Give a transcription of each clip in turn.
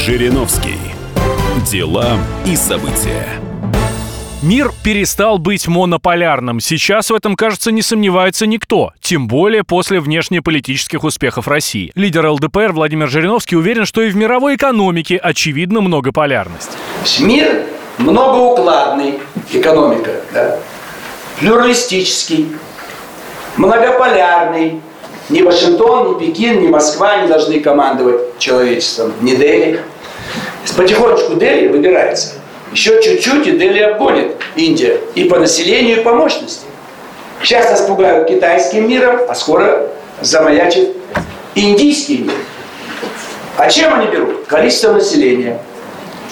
Жириновский. Дела и события. Мир перестал быть монополярным. Сейчас в этом, кажется, не сомневается никто. Тем более после внешнеполитических успехов России. Лидер ЛДПР Владимир Жириновский уверен, что и в мировой экономике очевидна многополярность. Мир многоукладный, экономика, да? плюралистический, многополярный. Ни Вашингтон, ни Пекин, ни Москва не должны командовать человечеством, ни Дели. Потихонечку Дели выбирается. Еще чуть-чуть и Дели обгонит Индия и по населению, и по мощности. Сейчас нас пугают китайским миром, а скоро замаячит индийский мир. А чем они берут? Количество населения.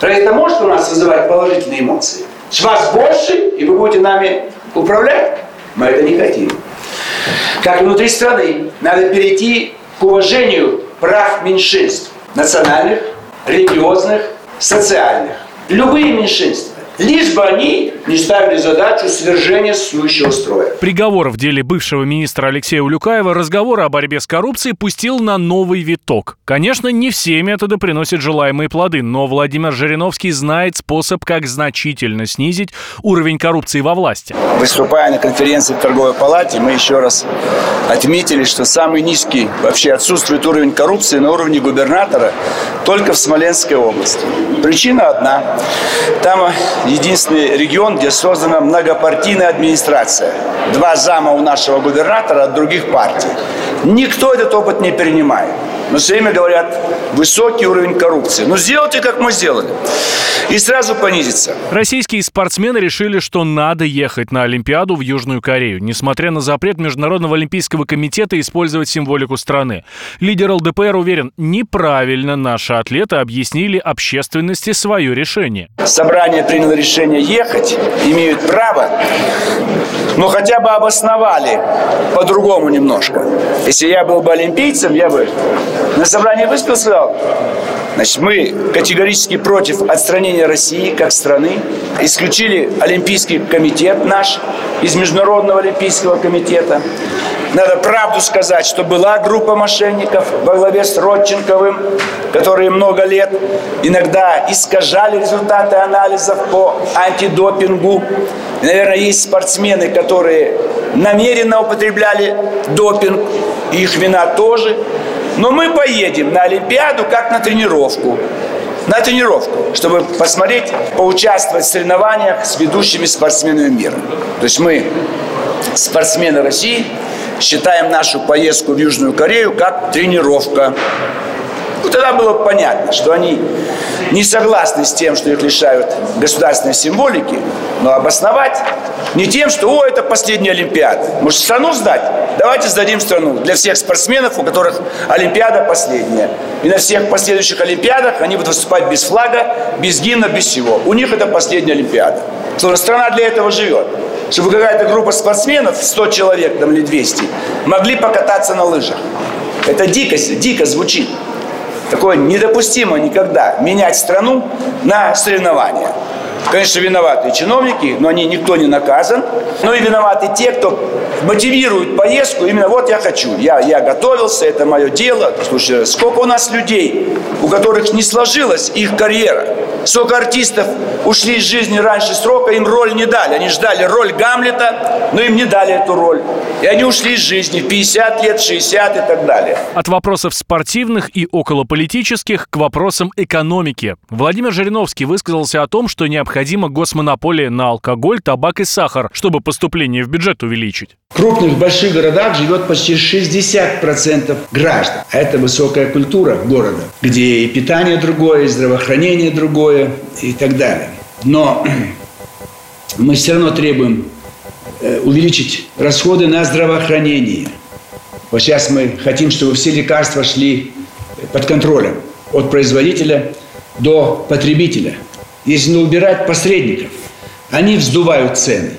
Это может у нас вызывать положительные эмоции? С вас больше, и вы будете нами управлять? Мы это не хотим. Как внутри страны надо перейти к уважению прав меньшинств. Национальных, религиозных, социальных. Любые меньшинства. Лишь бы они не ставили задачу свержения существующего строя. Приговор в деле бывшего министра Алексея Улюкаева разговора о борьбе с коррупцией пустил на новый виток. Конечно, не все методы приносят желаемые плоды, но Владимир Жириновский знает способ, как значительно снизить уровень коррупции во власти. Выступая на конференции в торговой палате, мы еще раз отметили, что самый низкий вообще отсутствует уровень коррупции на уровне губернатора только в Смоленской области. Причина одна. Там единственный регион, где создана многопартийная администрация. Два зама у нашего губернатора от других партий. Никто этот опыт не перенимает. Но все время говорят, высокий уровень коррупции. Ну, сделайте, как мы сделали. И сразу понизится. Российские спортсмены решили, что надо ехать на Олимпиаду в Южную Корею, несмотря на запрет Международного Олимпийского комитета использовать символику страны. Лидер ЛДПР уверен, неправильно наши атлеты объяснили общественности свое решение. Собрание приняло решение ехать, имеют право, но хотя бы обосновали по-другому немножко. Если я был бы олимпийцем, я бы на собрании выступил, сказал, значит, мы категорически против отстранения России как страны, исключили Олимпийский комитет наш из Международного Олимпийского комитета. Надо правду сказать, что была группа мошенников во главе с Родченковым, которые много лет иногда искажали результаты анализов по антидопингу. И, наверное, есть спортсмены, которые намеренно употребляли допинг, и их вина тоже. Но мы поедем на Олимпиаду как на тренировку. На тренировку, чтобы посмотреть, поучаствовать в соревнованиях с ведущими спортсменами мира. То есть мы, спортсмены России, считаем нашу поездку в Южную Корею как тренировка. Ну, тогда было понятно, что они не согласны с тем, что их лишают государственной символики, но обосновать не тем, что «О, это последняя Олимпиада». Может, страну сдать? Давайте сдадим страну для всех спортсменов, у которых Олимпиада последняя. И на всех последующих Олимпиадах они будут выступать без флага, без гимна, без всего. У них это последняя Олимпиада. Словно страна для этого живет. Чтобы какая-то группа спортсменов, 100 человек там, или 200, могли покататься на лыжах. Это дико, дико звучит. Такое недопустимо никогда менять страну на соревнования. Конечно, виноваты чиновники, но они никто не наказан. Ну и виноваты те, кто мотивирует поездку. Именно вот я хочу. Я, я готовился, это мое дело. Слушай, сколько у нас людей, у которых не сложилась их карьера. Сколько артистов ушли из жизни раньше срока, им роль не дали. Они ждали роль Гамлета, но им не дали эту роль. И они ушли из жизни в 50 лет, 60 и так далее. От вопросов спортивных и околополитических к вопросам экономики. Владимир Жириновский высказался о том, что необходима госмонополия на алкоголь, табак и сахар, чтобы поступление в бюджет увеличить. В крупных больших городах живет почти 60% граждан. А это высокая культура города, где и питание другое, и здравоохранение другое и так далее. Но мы все равно требуем э, увеличить расходы на здравоохранение. Вот сейчас мы хотим, чтобы все лекарства шли под контролем от производителя до потребителя. Если не убирать посредников, они вздувают цены.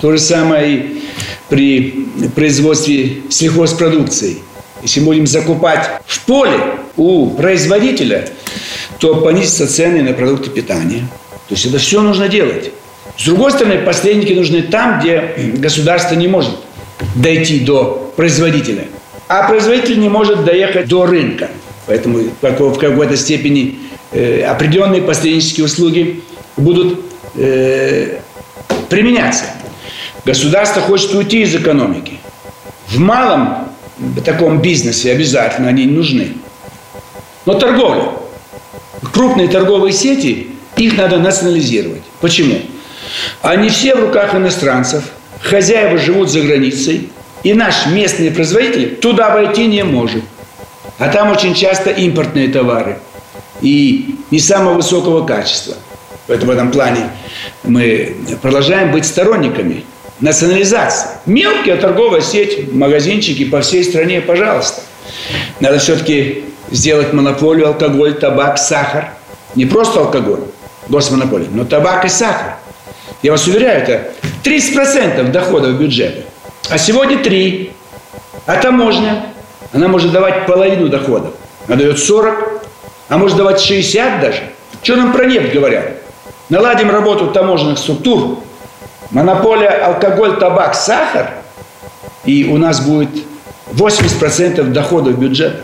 То же самое и при производстве сельхозпродукции. Если будем закупать в поле у производителя, то понизятся цены на продукты питания. То есть это все нужно делать. С другой стороны, посредники нужны там, где государство не может дойти до производителя, а производитель не может доехать до рынка. Поэтому в какой-то степени определенные посреднические услуги будут э, применяться. Государство хочет уйти из экономики. В малом таком бизнесе обязательно они нужны. Но торговля. Крупные торговые сети, их надо национализировать. Почему? Они все в руках иностранцев, хозяева живут за границей, и наш местный производитель туда войти не может. А там очень часто импортные товары и не самого высокого качества. Поэтому в этом плане мы продолжаем быть сторонниками национализации. Мелкая торговая сеть, магазинчики по всей стране, пожалуйста. Надо все-таки сделать монополию алкоголь, табак, сахар. Не просто алкоголь, госмонополия, но табак и сахар. Я вас уверяю, это 30% доходов бюджета. А сегодня 3. А таможня, она может давать половину доходов. Она дает 40, а может давать 60 даже. Что нам про нефть говорят? Наладим работу таможенных структур, монополия алкоголь, табак, сахар, и у нас будет 80% доходов бюджета.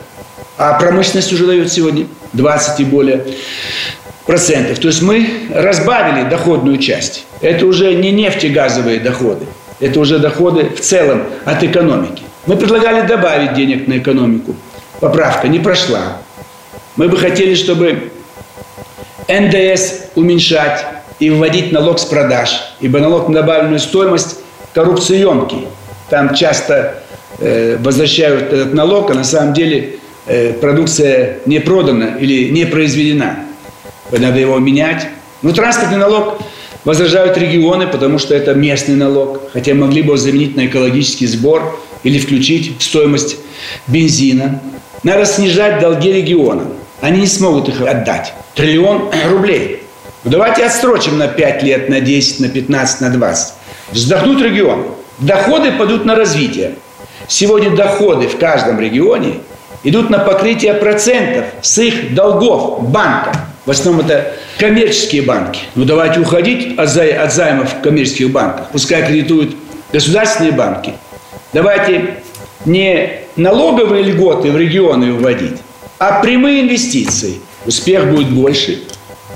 А промышленность уже дает сегодня 20 и более процентов. То есть мы разбавили доходную часть. Это уже не нефтегазовые доходы. Это уже доходы в целом от экономики. Мы предлагали добавить денег на экономику. Поправка не прошла. Мы бы хотели, чтобы НДС уменьшать и вводить налог с продаж, ибо налог на добавленную стоимость коррупциеемкий. Там часто э, возвращают этот налог, а на самом деле э, продукция не продана или не произведена. Надо его менять. Но транспортный налог возражают регионы, потому что это местный налог, хотя могли бы его заменить на экологический сбор или включить в стоимость бензина. Надо снижать долги регионам. Они не смогут их отдать. Триллион рублей. Ну, давайте отстрочим на 5 лет, на 10, на 15, на 20. Вздохнут регионы. Доходы пойдут на развитие. Сегодня доходы в каждом регионе идут на покрытие процентов с их долгов банка. В основном это коммерческие банки. Ну давайте уходить от, зай, от займов в коммерческих банках. Пускай кредитуют государственные банки. Давайте не налоговые льготы в регионы вводить, а прямые инвестиции. Успех будет больше.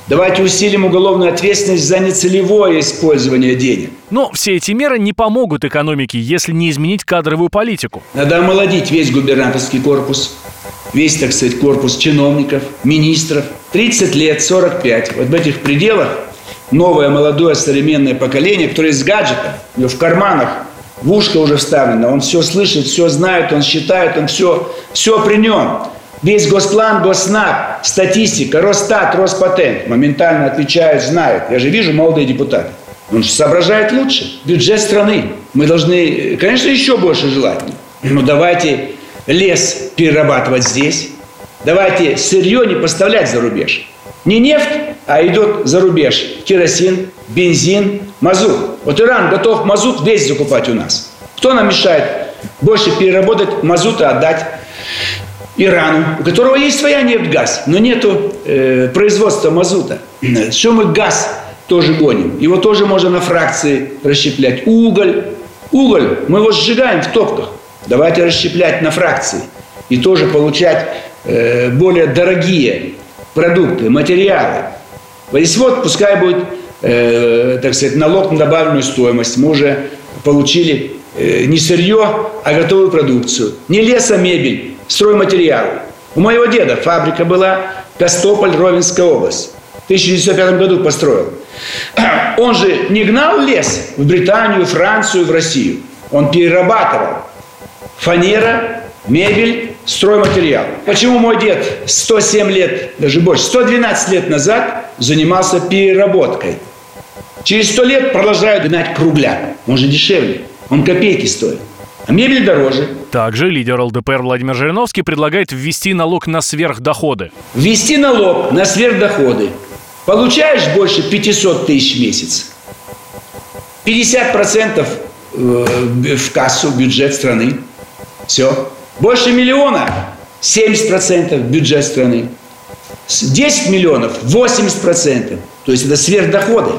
Давайте усилим уголовную ответственность за нецелевое использование денег. Но все эти меры не помогут экономике, если не изменить кадровую политику. Надо омолодить весь губернаторский корпус, весь, так сказать, корпус чиновников, министров. 30 лет, 45. Вот в этих пределах новое, молодое, современное поколение, которое с гаджетом, у него в карманах, в ушко уже вставлено, он все слышит, все знает, он считает, он все, все при нем. Весь Госплан, Госнаб, статистика, Росстат, Роспатент моментально отвечают, знают. Я же вижу молодые депутаты. Он же соображает лучше. Бюджет страны. Мы должны, конечно, еще больше желать. Но давайте лес перерабатывать здесь. Давайте сырье не поставлять за рубеж. Не нефть, а идет за рубеж керосин, бензин, мазут. Вот Иран готов мазут весь закупать у нас. Кто нам мешает больше переработать мазута, отдать Ирану, у которого есть своя нефть, газ, но нету э, производства мазута. Что мы газ тоже гоним? Его тоже можно на фракции расщеплять. Уголь. Уголь, мы его сжигаем в топках. Давайте расщеплять на фракции. И тоже получать э, более дорогие продукты, материалы. Здесь вот пускай будет, э, так сказать, налог на добавленную стоимость. Мы уже получили э, не сырье, а готовую продукцию. Не лесомебель, стройматериалы. У моего деда фабрика была Костополь, Ровенская область. В 1905 году построил. Он же не гнал лес в Британию, Францию, в Россию. Он перерабатывал. Фанера, мебель, стройматериал. Почему мой дед 107 лет, даже больше, 112 лет назад занимался переработкой? Через 100 лет продолжают гнать кругляк. Он же дешевле. Он копейки стоит. А мебель дороже. Также лидер ЛДПР Владимир Жириновский предлагает ввести налог на сверхдоходы. Ввести налог на сверхдоходы. Получаешь больше 500 тысяч в месяц. 50% э, в кассу, в бюджет страны. Все. Больше миллиона 70% в бюджет страны. 10 миллионов 80%. То есть это сверхдоходы.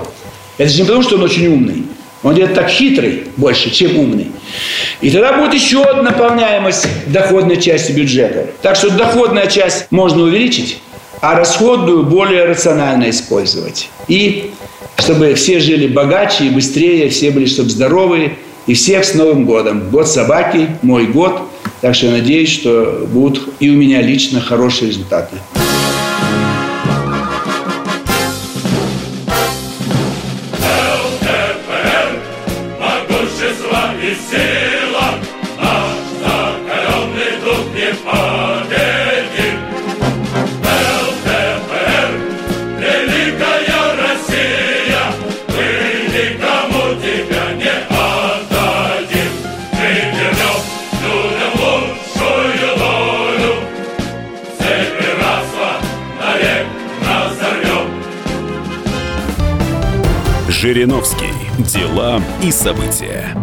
Это же не потому, что он очень умный. Он где-то так хитрый больше, чем умный. И тогда будет еще одна наполняемость доходной части бюджета. Так что доходная часть можно увеличить, а расходную более рационально использовать. И чтобы все жили богаче и быстрее, все были, чтобы здоровые, и всех с Новым годом. Год собаки, мой год. Так что я надеюсь, что будут и у меня лично хорошие результаты. Жириновский. Дела и события.